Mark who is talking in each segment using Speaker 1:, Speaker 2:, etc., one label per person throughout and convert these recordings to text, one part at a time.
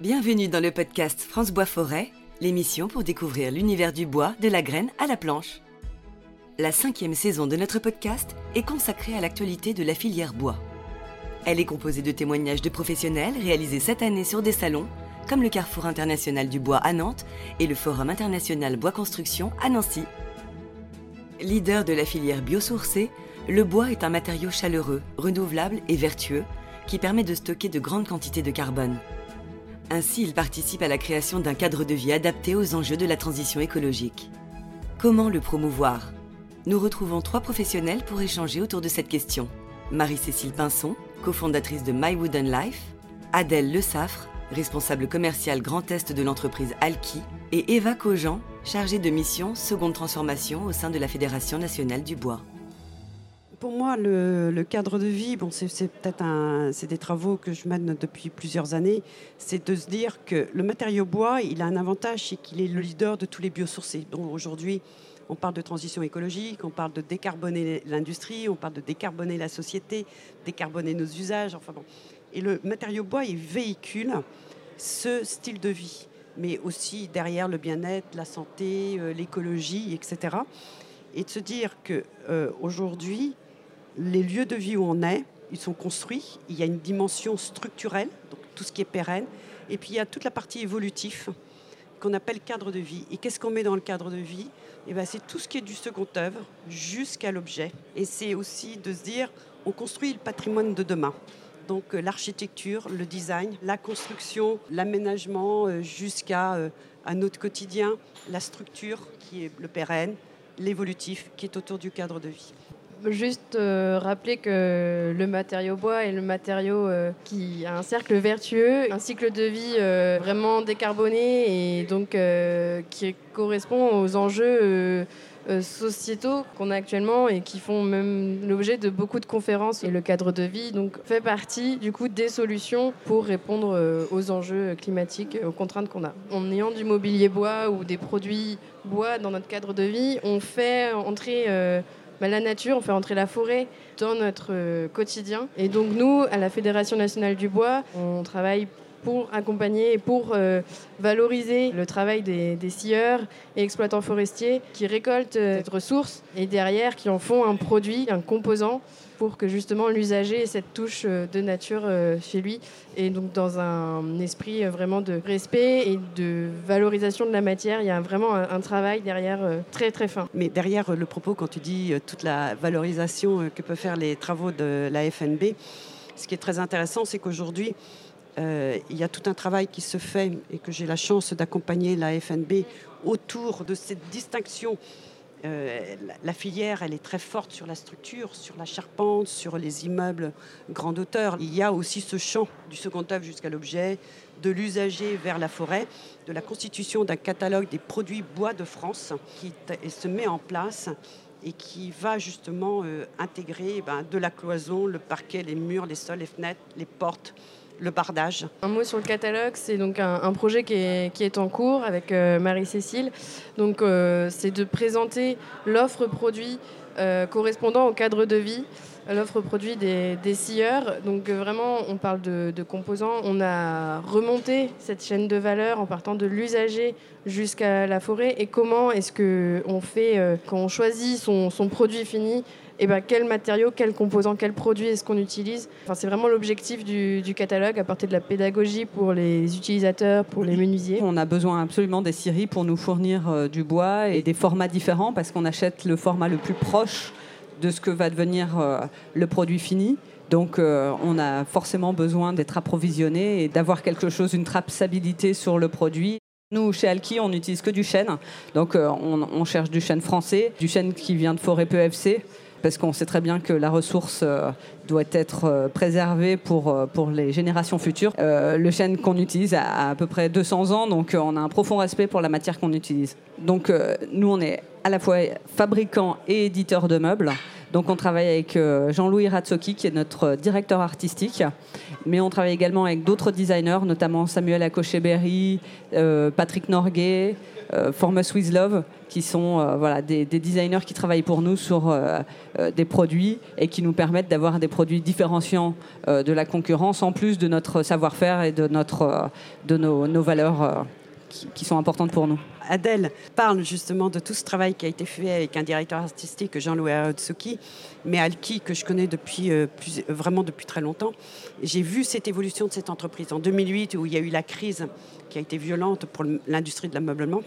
Speaker 1: Bienvenue dans le podcast France Bois Forêt, l'émission pour découvrir l'univers du bois, de la graine à la planche. La cinquième saison de notre podcast est consacrée à l'actualité de la filière bois. Elle est composée de témoignages de professionnels réalisés cette année sur des salons, comme le Carrefour international du bois à Nantes et le Forum international bois construction à Nancy. Leader de la filière biosourcée, le bois est un matériau chaleureux, renouvelable et vertueux qui permet de stocker de grandes quantités de carbone. Ainsi, il participe à la création d'un cadre de vie adapté aux enjeux de la transition écologique. Comment le promouvoir? Nous retrouvons trois professionnels pour échanger autour de cette question. Marie-Cécile Pinson, cofondatrice de My Wooden Life, Adèle Le Saffre, responsable commercial Grand Est de l'entreprise Alki, et Eva Cogent, chargée de mission seconde transformation au sein de la Fédération nationale du bois
Speaker 2: pour moi, le, cadre de vie, bon, c'est peut-être c'est des travaux que je mène depuis plusieurs années. C'est de se dire que le matériau bois, il a un avantage, c'est qu'il est le leader de tous les biosourcés. Donc aujourd'hui, on parle de transition écologique, on parle de décarboner l'industrie, on parle de décarboner la société, décarboner nos usages. Enfin bon. Et le matériau bois, il véhicule ce style de vie, mais aussi derrière le bien-être, la santé, euh, l'écologie, etc. Et de se dire que euh, aujourd'hui, les lieux de vie où on est, ils sont construits. Il y a une dimension structurelle, donc tout ce qui est pérenne. Et puis il y a toute la partie évolutive qu'on appelle cadre de vie. Et qu'est-ce qu'on met dans le cadre de vie? Eh ben, C'est tout ce qui est du second œuvre jusqu'à l'objet. Et c'est aussi de se dire, on construit le patrimoine de demain. Donc euh, l'architecture, le design, la construction, l'aménagement euh, jusqu'à euh, notre quotidien, la structure qui est le pérenne, l'évolutif qui est autour du cadre de vie
Speaker 3: juste euh, rappeler que le matériau bois est le matériau euh, qui a un cercle vertueux, un cycle de vie euh, vraiment décarboné et donc qui correspond aux enjeux sociétaux qu'on a actuellement et qui font même l'objet de beaucoup de conférences. Et le cadre de vie donc, fait partie du coup des solutions pour répondre aux enjeux climatiques, aux contraintes qu'on a. En ayant du mobilier bois ou des produits bois dans notre cadre de vie, on fait entrer bah, la nature, on fait entrer la forêt dans notre euh, quotidien. Et donc nous, à la Fédération nationale du bois, on travaille pour accompagner et pour euh, valoriser le travail des, des, scieurs et exploitants forestiers qui récoltent euh, cette ressource et derrière qui en font un produit, un composant pour que justement l'usager ait cette touche euh, de nature chez lui. Et donc dans un esprit vraiment de respect et de valorisation de la matière, il y a vraiment un, travail derrière très très fin.
Speaker 2: Mais derrière le propos, quand tu dis toute la valorisation que peuvent faire les travaux de la FNB, ce qui est très intéressant, c'est qu'aujourd'hui, il y a tout un travail qui se fait et que j'ai la chance d'accompagner la FNB autour de cette distinction euh, la, filière, elle est très forte sur la structure, sur la charpente, sur les immeubles grande hauteur. Il y a aussi ce champ du second œuvre jusqu'à l'objet, de l'usager vers la forêt, de la constitution d'un catalogue des produits bois de France qui se met en place et qui va justement euh, intégrer ben, de la cloison, le parquet, les murs, les sols, les fenêtres, les portes, le.
Speaker 3: Un mot sur le catalogue, c'est donc un, projet qui est, qui est, en cours avec euh, Marie-Cécile. Donc euh, c'est de présenter l'offre produit euh, correspondant au cadre de vie, l'offre produit des, des, scieurs. Donc vraiment, on parle de, composants. On a remonté cette chaîne de valeur en partant de l'usager jusqu'à la forêt. Et comment est-ce qu'on fait quand on choisit son, son produit fini et eh ben, quel matériau, quel composant, quel produit est-ce qu'on utilise? Enfin, c'est vraiment l'objectif du, catalogue, apporter de la pédagogie pour les utilisateurs, pour les menuisiers.
Speaker 4: On a besoin absolument des scieries pour nous fournir euh, du bois et des formats différents parce qu'on achète le format le plus proche de ce que va devenir euh, le produit fini. Donc euh, on a forcément besoin d'être approvisionné et d'avoir quelque chose, une traçabilité sur le produit. Nous, chez Alki, on n'utilise que du chêne. Donc on, on, cherche du chêne français, du chêne qui vient de forêt PFC parce qu'on sait très bien que la ressource euh, doit être euh, préservée pour, euh, pour les générations futures. le chêne qu'on utilise a à peu près 200 ans, donc on a un profond respect pour la matière qu'on utilise. Donc nous, on est à la fois fabricant et éditeur de meubles. Donc on travaille avec euh, Jean-Louis Ratsoki, qui est notre directeur artistique, mais on travaille également avec d'autres designers, notamment Samuel Akosheberry, euh, Patrick Norgay, euh, Formus With Love, qui sont voilà, des, designers qui travaillent pour nous sur des produits et qui nous permettent d'avoir des produits différenciants de la concurrence, en plus de notre savoir-faire et de, notre, de nos valeurs qui, sont importantes pour nous.
Speaker 2: Adèle parle justement de tout ce travail qui a été fait avec un directeur artistique, Jean-Louis Arotsuki, mais Alki, que je connais depuis, euh, vraiment depuis très longtemps. J'ai vu cette évolution de cette entreprise. En 2008, où il y a eu la crise qui a été violente pour l'industrie de l'ameublement,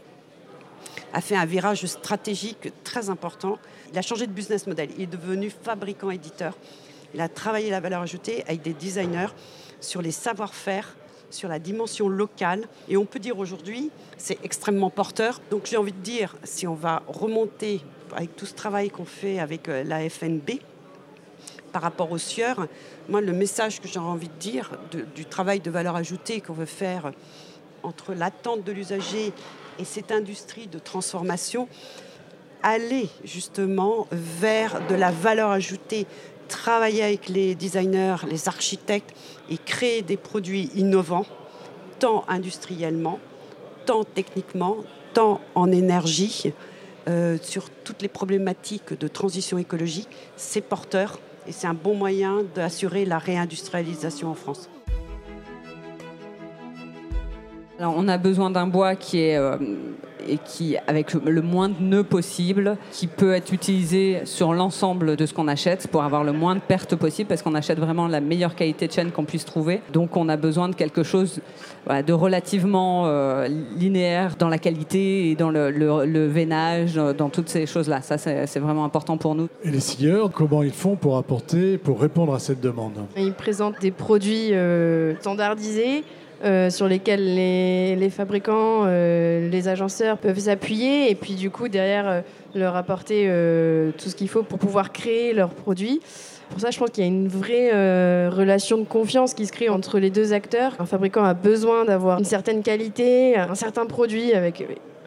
Speaker 2: a fait un virage stratégique très important. Il a changé de business model. Il est devenu fabricant-éditeur. Il a travaillé la valeur ajoutée avec des designers sur les savoir-faire sur la dimension locale. Et on peut dire aujourd'hui, c'est extrêmement porteur. Donc j'ai envie de dire, si on va remonter avec tout ce travail qu'on fait avec euh, la FNB par rapport aux sieurs, moi le message que j'ai envie de dire du travail de valeur ajoutée qu'on veut faire entre l'attente de l'usager et cette industrie de transformation, aller justement vers de la valeur ajoutée travailler avec les designers, les architectes et créer des produits innovants, tant industriellement, tant techniquement, tant en énergie, euh, sur toutes les problématiques de transition écologique, c'est porteur et c'est un bon moyen d'assurer la réindustrialisation en France.
Speaker 4: Alors, on a besoin d'un bois qui est euh, et qui, avec le moins de nœuds possible, qui peut être utilisé sur l'ensemble de ce qu'on achète pour avoir le moins de pertes possible, parce qu'on achète vraiment la meilleure qualité de chaîne qu'on puisse trouver. Donc on a besoin de quelque chose de relativement euh, linéaire dans la qualité et dans le, le, veinage, dans toutes ces choses-là. Ça, c'est vraiment important pour nous.
Speaker 5: Et les scieurs, comment ils font pour apporter, pour répondre à cette demande?
Speaker 3: Ils présentent des produits euh, standardisés euh, sur lesquels les, fabricants, euh, les agenceurs peuvent s'appuyer et puis du coup derrière euh, leur apporter tout ce qu'il faut pour pouvoir créer leurs produits. Pour ça, je pense qu'il y a une vraie relation de confiance qui se crée entre les deux acteurs. Un fabricant a besoin d'avoir une certaine qualité, un certain produit avec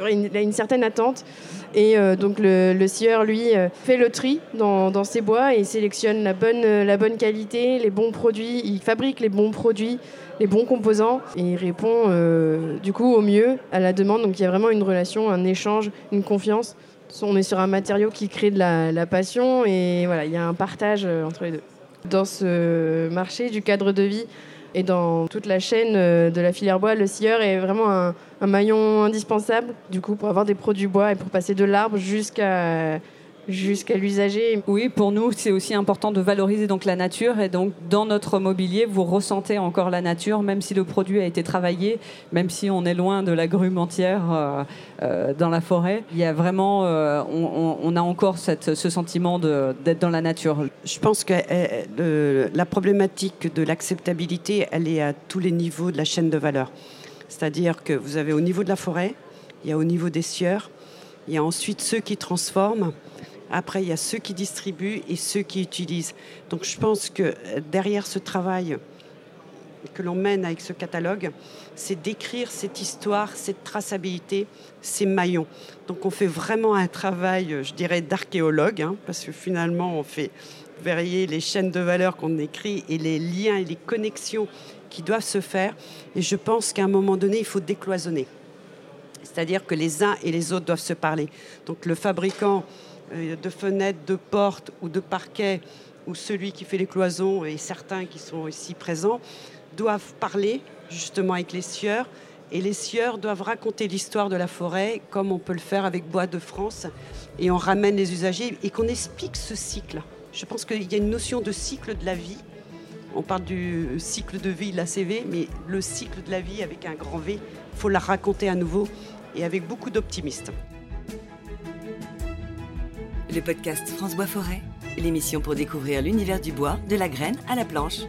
Speaker 3: une, une certaine attente. Et donc le, scieur, lui, fait le tri dans, ses bois et sélectionne la bonne, la bonne qualité, les bons produits. Il fabrique les bons produits les bons composants et il répond euh, du coup au mieux à la demande. Donc il y a vraiment une relation, un échange, une confiance. On est sur un matériau qui crée de la, passion et voilà, il y a un partage euh, entre les deux. Dans ce marché du cadre de vie et dans toute la chaîne euh, de la filière bois, le scieur est vraiment un, un maillon indispensable du coup pour avoir des produits bois et pour passer de l'arbre jusqu'à jusqu'à l'usager.
Speaker 4: Oui, pour nous, c'est aussi important de valoriser donc la nature et donc dans notre mobilier, vous ressentez encore la nature, même si le produit a été travaillé, même si on est loin de la grume entière euh, euh, dans la forêt. Il y a vraiment, euh, on, a encore cette, ce sentiment d'être dans la nature.
Speaker 2: Je pense que la problématique de l'acceptabilité, elle est à tous les niveaux de la chaîne de valeur. C'est-à-dire que vous avez au niveau de la forêt, il y a au niveau des sieurs, il y a ensuite ceux qui transforment, après, il y a ceux qui distribuent et ceux qui utilisent. Donc je pense que derrière ce travail que l'on mène avec ce catalogue, c'est d'écrire cette histoire, cette traçabilité, ces maillons. Donc on fait vraiment un travail, je dirais, d'archéologue, hein, parce que finalement on fait vérifier les chaînes de valeur qu'on écrit et les liens et les connexions qui doivent se faire. Et je pense qu'à un moment donné, il faut décloisonner. C'est-à-dire que les uns et les autres doivent se parler. Donc le fabricant euh, de fenêtres, de portes ou de parquets, ou celui qui fait les cloisons et certains qui sont ici présents, doivent parler justement avec les sieurs. Et les sieurs doivent raconter l'histoire de la forêt comme on peut le faire avec Bois de France. Et on ramène les usagers et qu'on explique ce cycle. Je pense qu'il y a une notion de cycle de la vie. On parle du cycle de vie, la CV, mais le cycle de la vie avec un grand V, il faut la raconter à nouveau et avec beaucoup d'optimisme
Speaker 1: le podcast France Bois Forêt, l'émission pour découvrir l'univers du bois, de la graine à la planche.